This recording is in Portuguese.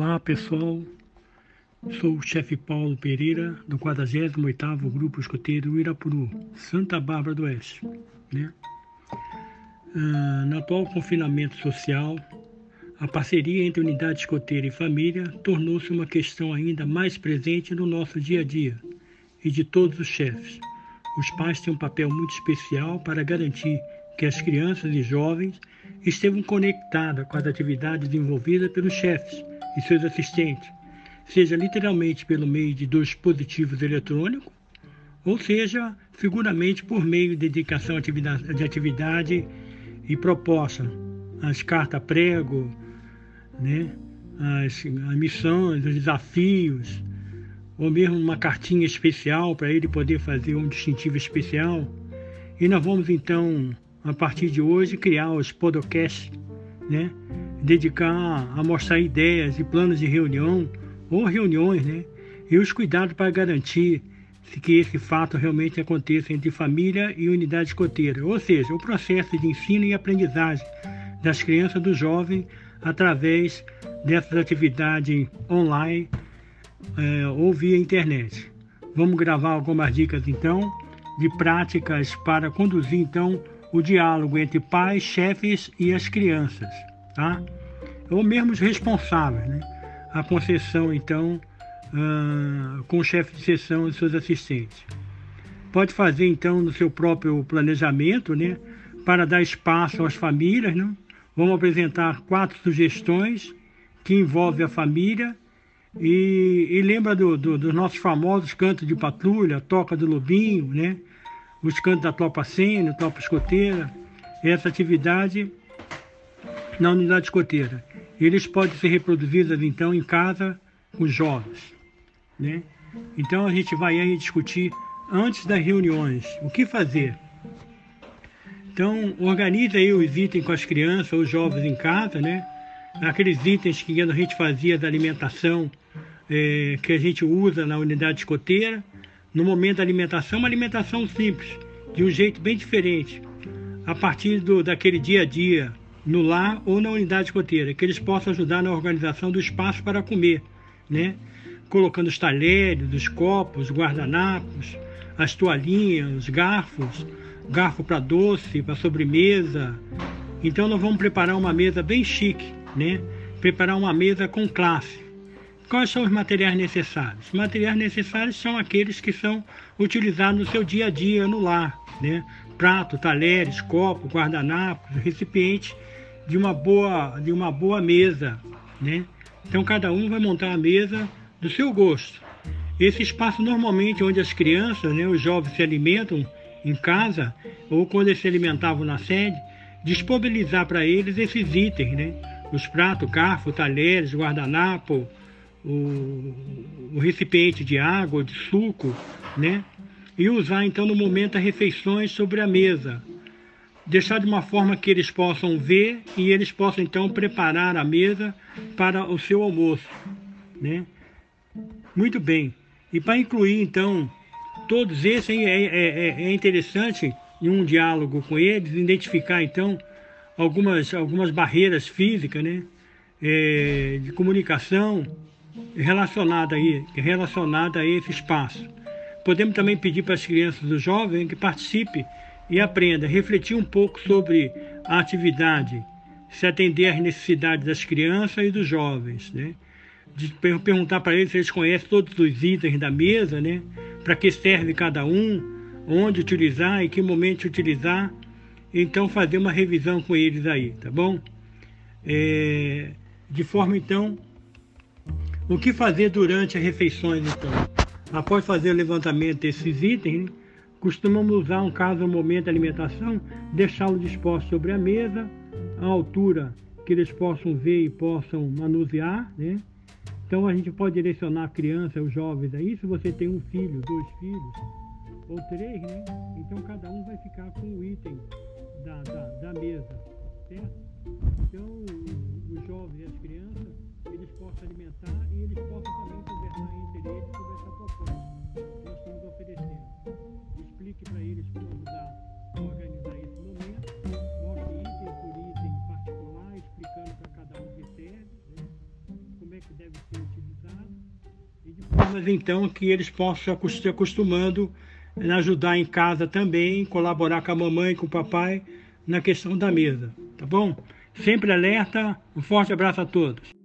Olá pessoal, sou o chefe Paulo Pereira do 48º Grupo Escoteiro Irapuru, Santa Bárbara do Oeste. Né? Ah, no atual confinamento social, a parceria entre unidade escoteira e família tornou-se uma questão ainda mais presente no nosso dia a dia e de todos os chefes. Os pais têm um papel muito especial para garantir que as crianças e jovens estejam conectadas com as atividades desenvolvidas pelos chefes e seus assistentes, seja literalmente pelo meio de dispositivos eletrônicos, ou seja, figuramente por meio de dedicação de atividade e proposta, as cartas prego, né, as, as missões, os desafios, ou mesmo uma cartinha especial para ele poder fazer um distintivo especial. E nós vamos então, a partir de hoje, criar os podcasts, né? Dedicar a mostrar ideias e planos de reunião ou reuniões, né? E os cuidados para garantir que esse fato realmente aconteça entre família e unidade escoteira, ou seja, o processo de ensino e aprendizagem das crianças dos jovens através dessas atividades online é, ou via internet. Vamos gravar algumas dicas então de práticas para conduzir então o diálogo entre pais, chefes e as crianças, tá? Ou mesmo os responsáveis, né? A concessão então uh, com o chefe de sessão e seus assistentes. Pode fazer então no seu próprio planejamento, né? Para dar espaço às famílias, né? Vamos apresentar quatro sugestões que envolvem a família e, e lembra do, do, dos nossos famosos cantos de patrulha, toca do lobinho, né? Os cantos da tropa sênior, tropa escoteira. Essa atividade na unidade escoteira. Eles podem ser reproduzidos então em casa os jovens, né? Então a gente vai aí discutir antes das reuniões o que fazer então, organiza aí os itens com as crianças, os jovens em casa, né? Aqueles itens que a gente fazia da alimentação, é, que a gente usa na unidade escoteira. No momento da alimentação, uma alimentação simples, de um jeito bem diferente, a partir do, daquele dia a dia, no lar ou na unidade escoteira, que eles possam ajudar na organização do espaço para comer, né? Colocando os talheres, os copos, guardanapos, as toalhinhas, os garfos, garfo para doce, para sobremesa. Então nós vamos preparar uma mesa bem chique, né? Preparar uma mesa com classe. Quais são os materiais necessários? Os materiais necessários são aqueles que são utilizados no seu dia a dia no lar, né? Prato, talheres, copo, guardanapos, recipiente de uma boa, de uma boa mesa, né? Então cada um vai montar a mesa do seu gosto. Esse espaço normalmente onde as crianças, né, os jovens se alimentam, em casa ou quando eles se alimentavam na sede, disponibilizar para eles esses itens, né? Os pratos, garfo, talheres, guardanapo, o, o recipiente de água, de suco, né? E usar então no momento as refeições sobre a mesa. Deixar de uma forma que eles possam ver e eles possam então preparar a mesa para o seu almoço, né? Muito bem. E para incluir então todos esses é, é, é, é interessante em um diálogo com eles identificar então algumas algumas barreiras físicas, né, é, de comunicação relacionada aí relacionada a esse espaço. Podemos também pedir para as crianças e os jovens que participem e aprendam, refletir um pouco sobre a atividade, se atender às necessidades das crianças e dos jovens, né? De perguntar para eles se eles conhecem todos os itens da mesa, né? para que serve cada um, onde utilizar, em que momento utilizar. Então fazer uma revisão com eles aí, tá bom? É, de forma então, o que fazer durante as refeições então? Após fazer o levantamento desses itens, né, costumamos usar um caso no momento da alimentação, deixá-lo disposto sobre a mesa, à altura que eles possam ver e possam manusear, né? Então a gente pode direcionar a criança, os jovens aí, se você tem um filho, dois filhos, ou três, né? Então cada um vai ficar com o item da, da, da mesa, certo? Então os jovens e as crianças, eles possam alimentar e eles possam também conversar entre eles formas então que eles possam se acostumando a ajudar em casa também, colaborar com a mamãe, com o papai na questão da mesa, tá bom? Sempre alerta, um forte abraço a todos.